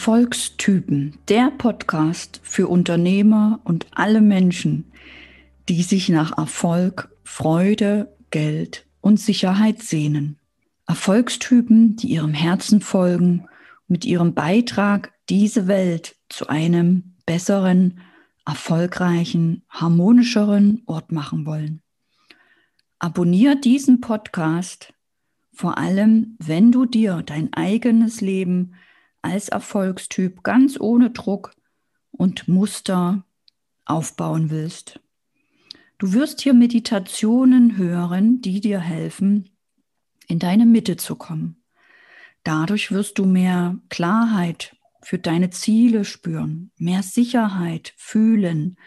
Erfolgstypen, der Podcast für Unternehmer und alle Menschen, die sich nach Erfolg, Freude, Geld und Sicherheit sehnen. Erfolgstypen, die ihrem Herzen folgen, mit ihrem Beitrag diese Welt zu einem besseren, erfolgreichen, harmonischeren Ort machen wollen. Abonnier diesen Podcast, vor allem wenn du dir dein eigenes Leben als Erfolgstyp ganz ohne Druck und Muster aufbauen willst. Du wirst hier Meditationen hören, die dir helfen, in deine Mitte zu kommen. Dadurch wirst du mehr Klarheit für deine Ziele spüren, mehr Sicherheit fühlen,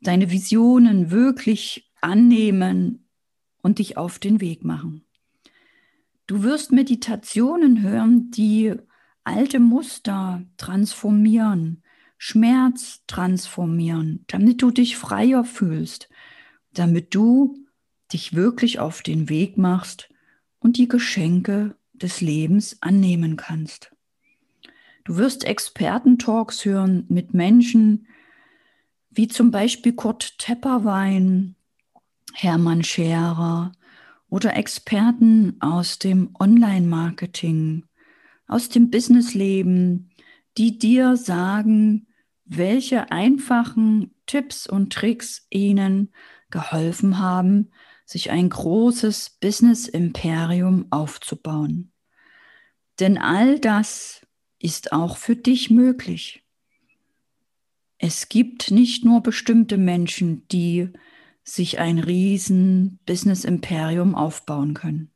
deine Visionen wirklich annehmen und dich auf den Weg machen. Du wirst Meditationen hören, die alte Muster transformieren, Schmerz transformieren, damit du dich freier fühlst, damit du dich wirklich auf den Weg machst und die Geschenke des Lebens annehmen kannst. Du wirst Expertentalks hören mit Menschen wie zum Beispiel Kurt Tepperwein, Hermann Scherer oder Experten aus dem Online-Marketing, aus dem Businessleben, die dir sagen, welche einfachen Tipps und Tricks ihnen geholfen haben, sich ein großes Business-Imperium aufzubauen. Denn all das ist auch für dich möglich. Es gibt nicht nur bestimmte Menschen, die sich ein riesen Business-Imperium aufbauen können.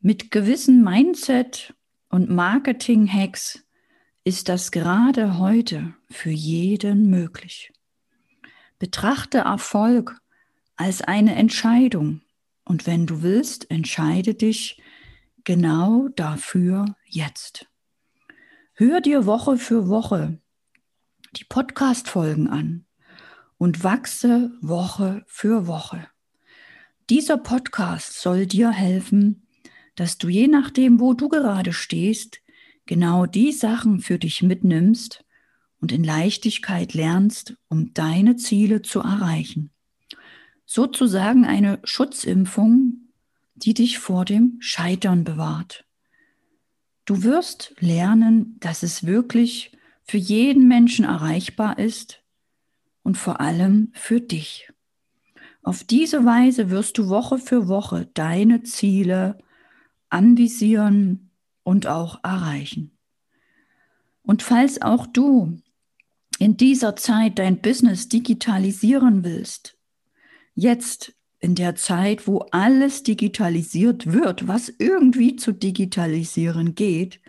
Mit gewissen Mindset und Marketing-Hacks ist das gerade heute für jeden möglich. Betrachte Erfolg als eine Entscheidung und wenn du willst, entscheide dich genau dafür jetzt. Hör dir Woche für Woche die Podcast-Folgen an und wachse Woche für Woche. Dieser Podcast soll dir helfen, dass du je nachdem, wo du gerade stehst, genau die Sachen für dich mitnimmst und in Leichtigkeit lernst, um deine Ziele zu erreichen. Sozusagen eine Schutzimpfung, die dich vor dem Scheitern bewahrt. Du wirst lernen, dass es wirklich für jeden Menschen erreichbar ist und vor allem für dich. Auf diese Weise wirst du Woche für Woche deine Ziele anvisieren und auch erreichen. Und falls auch du in dieser Zeit dein Business digitalisieren willst, jetzt in der Zeit, wo alles digitalisiert wird, was irgendwie zu digitalisieren geht,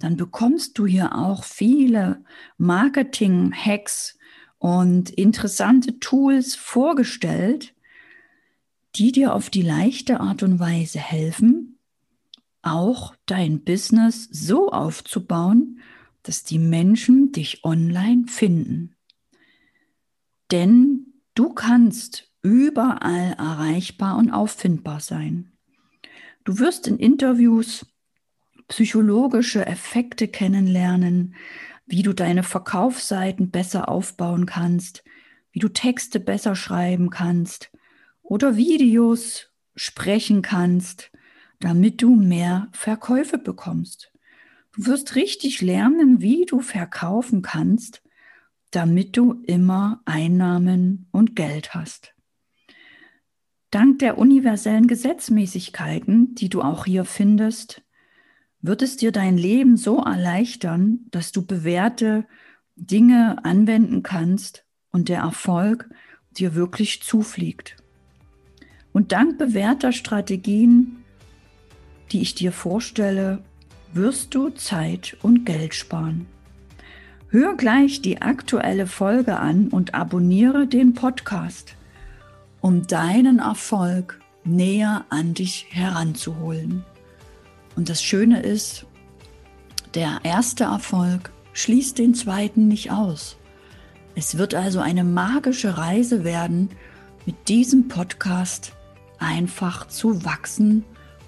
dann bekommst du hier auch viele Marketing-Hacks und interessante Tools vorgestellt, die dir auf die leichte Art und Weise helfen, auch dein Business so aufzubauen, dass die Menschen dich online finden. Denn du kannst überall erreichbar und auffindbar sein. Du wirst in Interviews psychologische Effekte kennenlernen, wie du deine Verkaufsseiten besser aufbauen kannst, wie du Texte besser schreiben kannst oder Videos sprechen kannst, damit du mehr Verkäufe bekommst. Du wirst richtig lernen, wie du verkaufen kannst, damit du immer Einnahmen und Geld hast. Dank der universellen Gesetzmäßigkeiten, die du auch hier findest, wird es dir dein Leben so erleichtern, dass du bewährte Dinge anwenden kannst und der Erfolg dir wirklich zufliegt. Und dank bewährter Strategien die ich dir vorstelle, wirst du Zeit und Geld sparen. Hör gleich die aktuelle Folge an und abonniere den Podcast, um deinen Erfolg näher an dich heranzuholen. Und das Schöne ist, der erste Erfolg schließt den zweiten nicht aus. Es wird also eine magische Reise werden, mit diesem Podcast einfach zu wachsen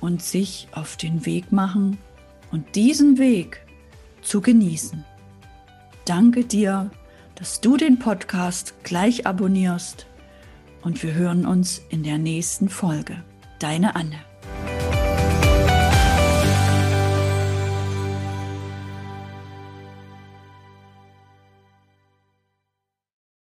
und sich auf den Weg machen und diesen Weg zu genießen. Danke dir, dass du den Podcast gleich abonnierst und wir hören uns in der nächsten Folge. Deine Anne.